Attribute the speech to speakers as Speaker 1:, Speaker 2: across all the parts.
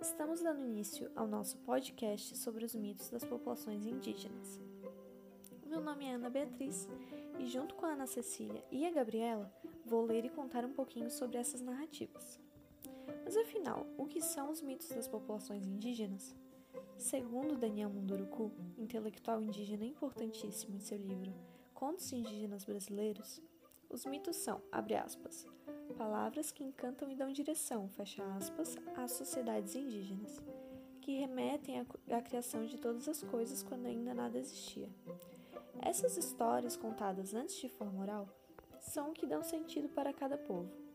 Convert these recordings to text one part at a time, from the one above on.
Speaker 1: Estamos dando início ao nosso podcast sobre os mitos das populações indígenas. Meu nome é Ana Beatriz e, junto com a Ana Cecília e a Gabriela, vou ler e contar um pouquinho sobre essas narrativas. Mas afinal, o que são os mitos das populações indígenas? Segundo Daniel Munduruku, intelectual indígena importantíssimo em seu livro Contos Indígenas Brasileiros, os mitos são, abre aspas, palavras que encantam e dão direção, fecha aspas, às sociedades indígenas, que remetem à, criação de todas as coisas quando ainda nada existia. Essas histórias contadas antes de forma oral são o que dão sentido para cada povo.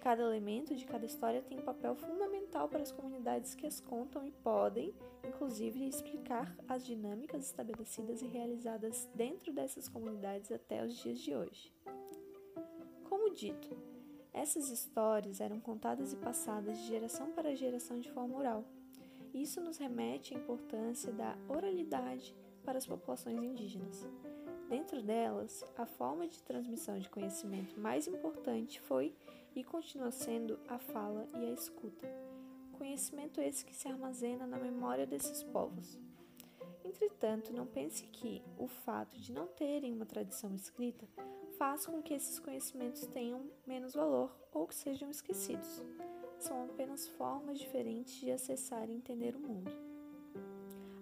Speaker 1: Cada elemento de cada história tem um papel fundamental para as comunidades que as contam e podem, inclusive, explicar as dinâmicas estabelecidas e realizadas dentro dessas comunidades até os dias de hoje. Como dito, essas histórias eram contadas e passadas de geração para geração de forma oral. Isso nos remete à importância da oralidade para as populações indígenas. Dentro delas, a forma de transmissão de conhecimento mais importante foi e continua sendo a fala e a escuta. Conhecimento esse que se armazena na memória desses povos. Entretanto, não pense que o fato de não terem uma tradição escrita faz com que esses conhecimentos tenham menos valor ou que sejam esquecidos. São apenas formas diferentes de acessar e entender o mundo.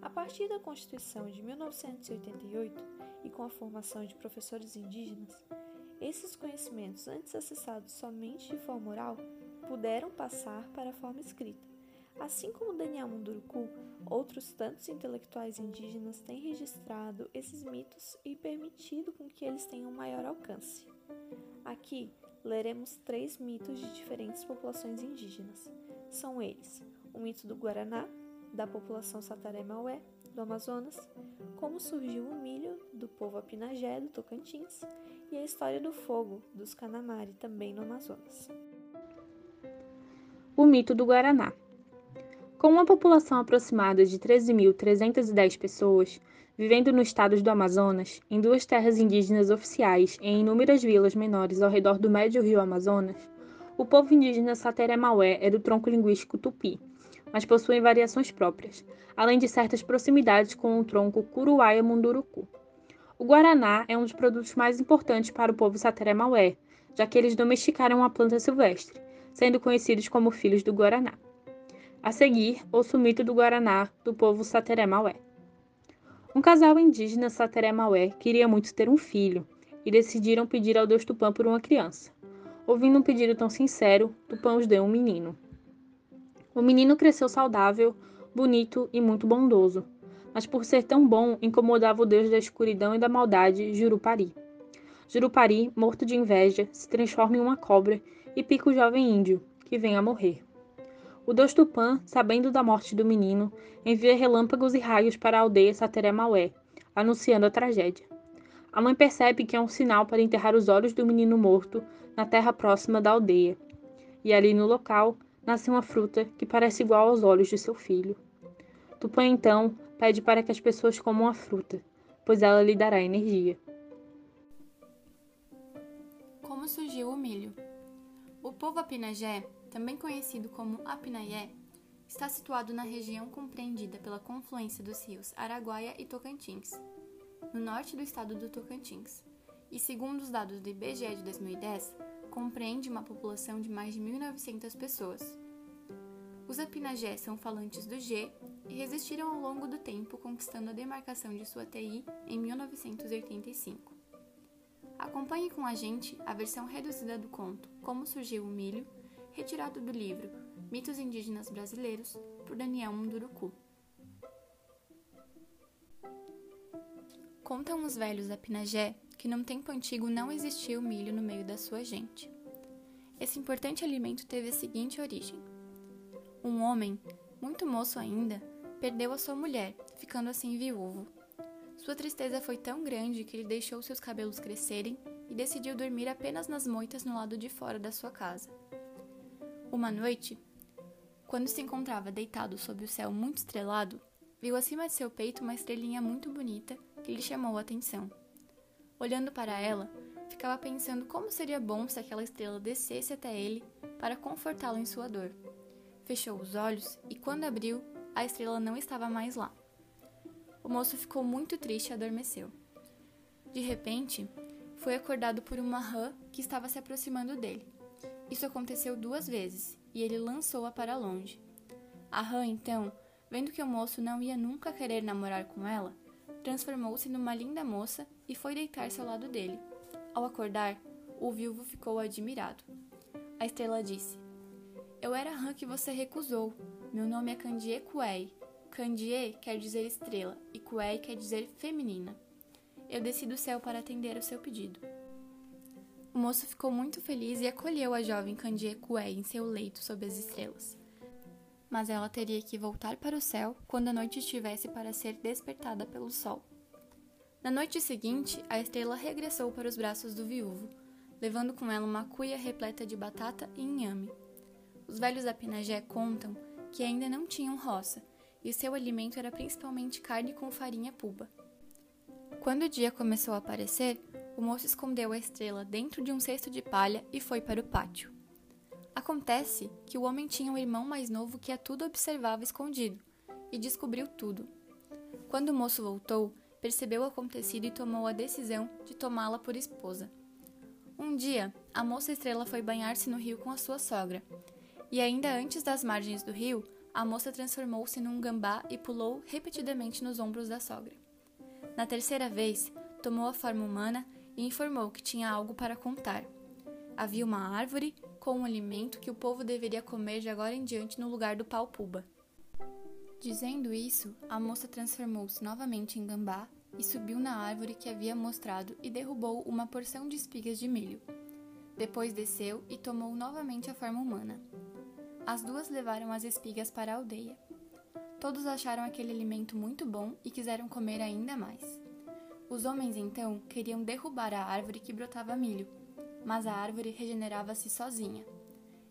Speaker 1: A partir da Constituição de 1988 e com a formação de professores indígenas, esses conhecimentos, antes acessados somente de forma oral, puderam passar para a forma escrita. Assim como Daniel Munduruku, outros tantos intelectuais indígenas têm registrado esses mitos e permitido com que eles tenham maior alcance. Aqui leremos três mitos de diferentes populações indígenas. São eles: o mito do Guaraná, da população Sataré-Maué, do Amazonas, como surgiu o milho, do povo Apinagé, do Tocantins, e a história do fogo, dos Canamari, também no Amazonas.
Speaker 2: O mito do Guaraná. Com uma população aproximada de 13.310 pessoas, vivendo no estado do Amazonas, em duas terras indígenas oficiais e em inúmeras vilas menores ao redor do médio rio Amazonas, o povo indígena Sateré-Maué é do tronco linguístico tupi, mas possui variações próprias, além de certas proximidades com o tronco Curuaia-Munduruku. O guaraná é um dos produtos mais importantes para o povo Sateré-Maué, já que eles domesticaram a planta silvestre, sendo conhecidos como filhos do guaraná. A seguir, o mito do Guaraná do povo Sateré-Maué. Um casal indígena Sateré-Maué queria muito ter um filho e decidiram pedir ao deus Tupã por uma criança. Ouvindo um pedido tão sincero, Tupã os deu um menino. O menino cresceu saudável, bonito e muito bondoso, mas por ser tão bom incomodava o deus da escuridão e da maldade, Jurupari. Jurupari, morto de inveja, se transforma em uma cobra e pica o jovem índio, que vem a morrer. O deus Tupã, sabendo da morte do menino, envia relâmpagos e raios para a aldeia Sateré-Maué, anunciando a tragédia. A mãe percebe que é um sinal para enterrar os olhos do menino morto na terra próxima da aldeia. E ali no local nasce uma fruta que parece igual aos olhos de seu filho. Tupã então pede para que as pessoas comam a fruta, pois ela lhe dará energia.
Speaker 3: Como surgiu o milho? O povo apinagé também conhecido como Apinaié, está situado na região compreendida pela confluência dos rios Araguaia e Tocantins, no norte do estado do Tocantins, e segundo os dados do IBGE de 2010, compreende uma população de mais de 1.900 pessoas. Os Apinagé são falantes do G e resistiram ao longo do tempo, conquistando a demarcação de sua TI em 1985. Acompanhe com a gente a versão reduzida do conto Como Surgiu o Milho, retirado do livro Mitos Indígenas Brasileiros, por Daniel Munduruku. Contam os velhos da Pinagé que num tempo antigo não existia o milho no meio da sua gente. Esse importante alimento teve a seguinte origem: um homem, muito moço ainda, perdeu a sua mulher, ficando assim viúvo. Sua tristeza foi tão grande que ele deixou seus cabelos crescerem e decidiu dormir apenas nas moitas no lado de fora da sua casa. Uma noite, quando se encontrava deitado sob o céu muito estrelado, viu acima de seu peito uma estrelinha muito bonita que lhe chamou a atenção. Olhando para ela, ficava pensando como seria bom se aquela estrela descesse até ele para confortá-lo em sua dor. Fechou os olhos e, quando abriu, a estrela não estava mais lá. O moço ficou muito triste e adormeceu. De repente, foi acordado por uma rã que estava se aproximando dele. Isso aconteceu duas vezes e ele lançou-a para longe. A rã, então, vendo que o moço não ia nunca querer namorar com ela, transformou-se numa linda moça e foi deitar-se ao lado dele. Ao acordar, o viúvo ficou admirado. A estrela disse: Eu era a rã que você recusou. Meu nome é Candie Kuei. Candie quer dizer estrela e Kuei quer dizer feminina. Eu desci do céu para atender o seu pedido. O moço ficou muito feliz e acolheu a jovem Candie Kuei em seu leito sob as estrelas. Mas ela teria que voltar para o céu quando a noite estivesse para ser despertada pelo sol. Na noite seguinte, a estrela regressou para os braços do viúvo, levando com ela uma cuia repleta de batata e inhame. Os velhos da Pinagé contam que ainda não tinham roça, e seu alimento era principalmente carne com farinha puba. Quando o dia começou a aparecer, o moço escondeu a estrela dentro de um cesto de palha e foi para o pátio. Acontece que o homem tinha um irmão mais novo que a tudo observava escondido e descobriu tudo. Quando o moço voltou, percebeu o acontecido e tomou a decisão de tomá-la por esposa. Um dia, a moça estrela foi banhar-se no rio com a sua sogra, e ainda antes das margens do rio, a moça transformou-se num gambá e pulou repetidamente nos ombros da sogra. Na terceira vez, tomou a forma humana e informou que tinha algo para contar. Havia uma árvore com um alimento que o povo deveria comer de agora em diante no lugar do pau puba. Dizendo isso, a moça transformou-se novamente em gambá e subiu na árvore que havia mostrado e derrubou uma porção de espigas de milho. Depois desceu e tomou novamente a forma humana. As duas levaram as espigas para a aldeia. Todos acharam aquele alimento muito bom e quiseram comer ainda mais. Os homens então queriam derrubar a árvore que brotava milho, mas a árvore regenerava-se sozinha.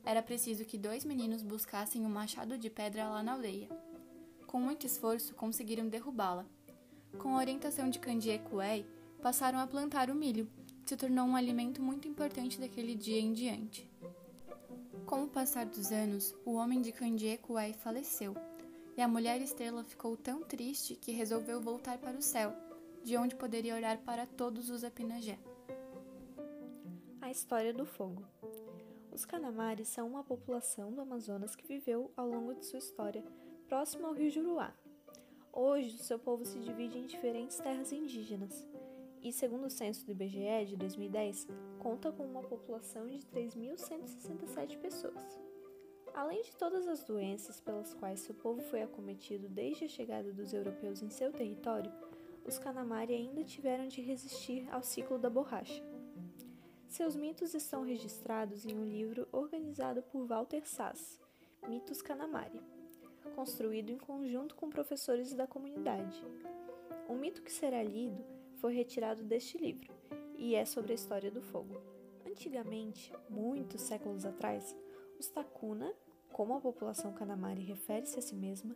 Speaker 3: Era preciso que dois meninos buscassem um machado de pedra lá na aldeia. Com muito esforço, conseguiram derrubá-la, com a orientação de Candie Kuei, passaram a plantar o milho, que se tornou um alimento muito importante daquele dia em diante. Com o passar dos anos, o homem de Candie Kuei faleceu, e a mulher estrela ficou tão triste que resolveu voltar para o céu, de onde poderia olhar para todos os Apinagé.
Speaker 1: História do fogo. Os Canamares são uma população do Amazonas que viveu ao longo de sua história próximo ao rio Juruá, Hoje, o seu povo se divide em diferentes terras indígenas e, segundo o censo do IBGE de 2010, conta com uma população de 3.167 pessoas. Além de todas as doenças pelas quais seu povo foi acometido desde a chegada dos europeus em seu território, os Kanamari ainda tiveram de resistir ao ciclo da borracha. Seus mitos estão registrados em um livro organizado por Walter Sass, Mitos Kanamari construído em conjunto com professores da comunidade. O mito que será lido foi retirado deste livro e é sobre a história do fogo. Antigamente, muitos séculos atrás, os Takuna, como a população Kanamari refere-se a si mesma,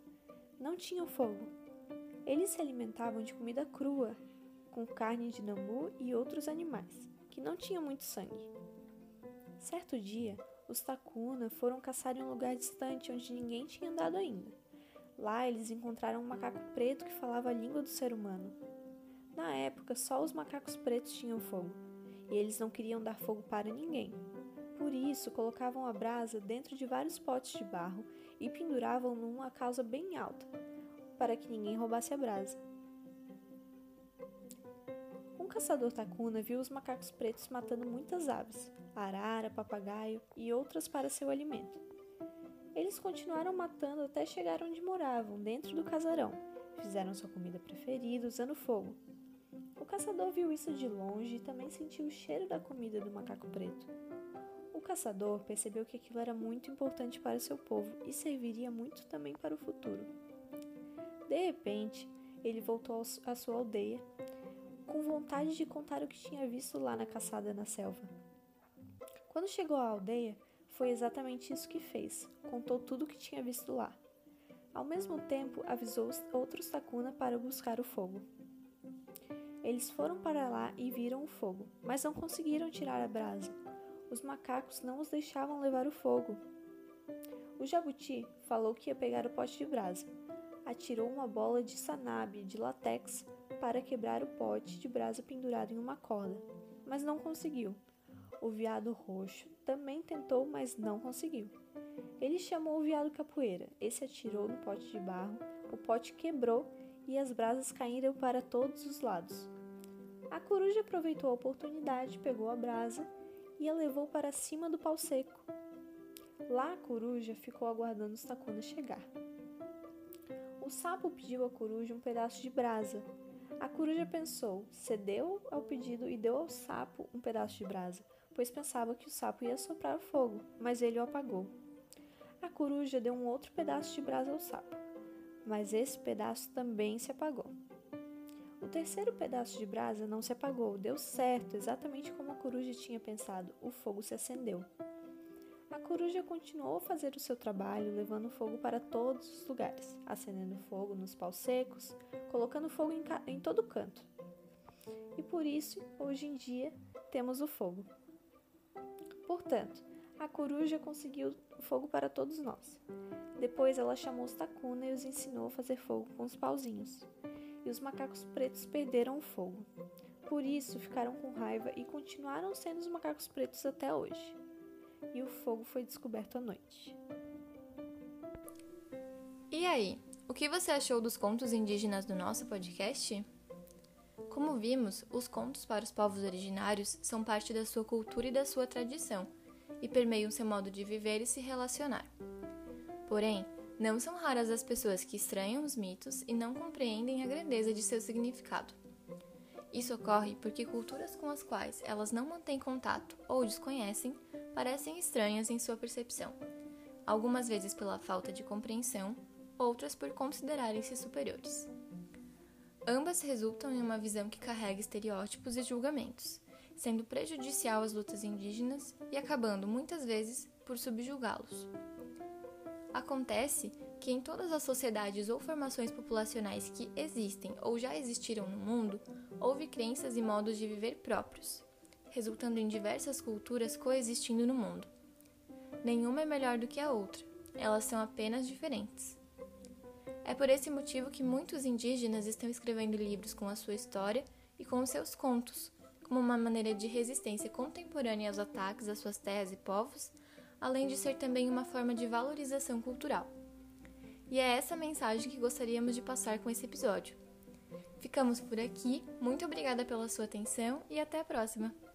Speaker 1: não tinham fogo. Eles se alimentavam de comida crua, com carne de nambu e outros animais, que não tinham muito sangue. Certo dia, os Takuna foram caçar em um lugar distante onde ninguém tinha andado ainda. Lá eles encontraram um macaco preto que falava a língua do ser humano. Na época, só os macacos pretos tinham fogo, e eles não queriam dar fogo para ninguém. Por isso, colocavam a brasa dentro de vários potes de barro e penduravam numa causa bem alta, para que ninguém roubasse a brasa. Caçador tacuna viu os macacos pretos matando muitas aves, arara, papagaio e outras para seu alimento. Eles continuaram matando até chegar onde moravam, dentro do casarão. Fizeram sua comida preferida usando fogo. O caçador viu isso de longe e também sentiu o cheiro da comida do macaco preto. O caçador percebeu que aquilo era muito importante para seu povo e serviria muito também para o futuro. De repente, ele voltou à sua aldeia, com vontade de contar o que tinha visto lá na caçada na selva. Quando chegou à aldeia, foi exatamente isso que fez. Contou tudo o que tinha visto lá. Ao mesmo tempo, avisou os outros Takuna para buscar o fogo. Eles foram para lá e viram o fogo, mas não conseguiram tirar a brasa. Os macacos não os deixavam levar o fogo. O jabuti falou que ia pegar o pote de brasa. Atirou uma bola de sanabe de latex para quebrar o pote de brasa pendurado em uma corda, mas não conseguiu. O veado roxo também tentou, mas não conseguiu. Ele chamou o veado capoeira. Esse atirou no pote de barro, o pote quebrou e as brasas caíram para todos os lados. A coruja aproveitou a oportunidade, pegou a brasa e a levou para cima do pau seco. Lá a coruja ficou aguardando os tacunas chegar. O sapo pediu à coruja um pedaço de brasa. A coruja pensou, cedeu ao pedido e deu ao sapo um pedaço de brasa pois pensava que o sapo ia soprar o fogo, mas ele o apagou. A coruja deu um outro pedaço de brasa ao sapo, mas esse pedaço também se apagou. O terceiro pedaço de brasa não se apagou, deu certo, exatamente como a coruja tinha pensado, o fogo se acendeu. A coruja continuou a fazer o seu trabalho, levando fogo para todos os lugares, acendendo fogo nos paus secos, colocando fogo em, em todo canto. E por isso, hoje em dia, temos o fogo. Portanto, a coruja conseguiu fogo para todos nós. Depois ela chamou os tacuna e os ensinou a fazer fogo com os pauzinhos. E os macacos pretos perderam o fogo. Por isso ficaram com raiva e continuaram sendo os macacos pretos até hoje. E o fogo foi descoberto à noite.
Speaker 4: E aí, o que você achou dos contos indígenas do nosso podcast? Como vimos, os contos para os povos originários são parte da sua cultura e da sua tradição, e permeiam seu modo de viver e se relacionar. Porém, não são raras as pessoas que estranham os mitos e não compreendem a grandeza de seu significado. Isso ocorre porque culturas com as quais elas não mantêm contato ou desconhecem parecem estranhas em sua percepção, algumas vezes pela falta de compreensão, outras por considerarem-se superiores. Ambas resultam em uma visão que carrega estereótipos e julgamentos, sendo prejudicial às lutas indígenas e acabando muitas vezes por subjugá-los. Acontece que em todas as sociedades ou formações populacionais que existem ou já existiram no mundo, houve crenças e modos de viver próprios, resultando em diversas culturas coexistindo no mundo. Nenhuma é melhor do que a outra, elas são apenas diferentes. É por esse motivo que muitos indígenas estão escrevendo livros com a sua história e com os seus contos, como uma maneira de resistência contemporânea aos ataques às suas terras e povos, além de ser também uma forma de valorização cultural. E é essa mensagem que gostaríamos de passar com esse episódio. Ficamos por aqui, muito obrigada pela sua atenção e até a próxima!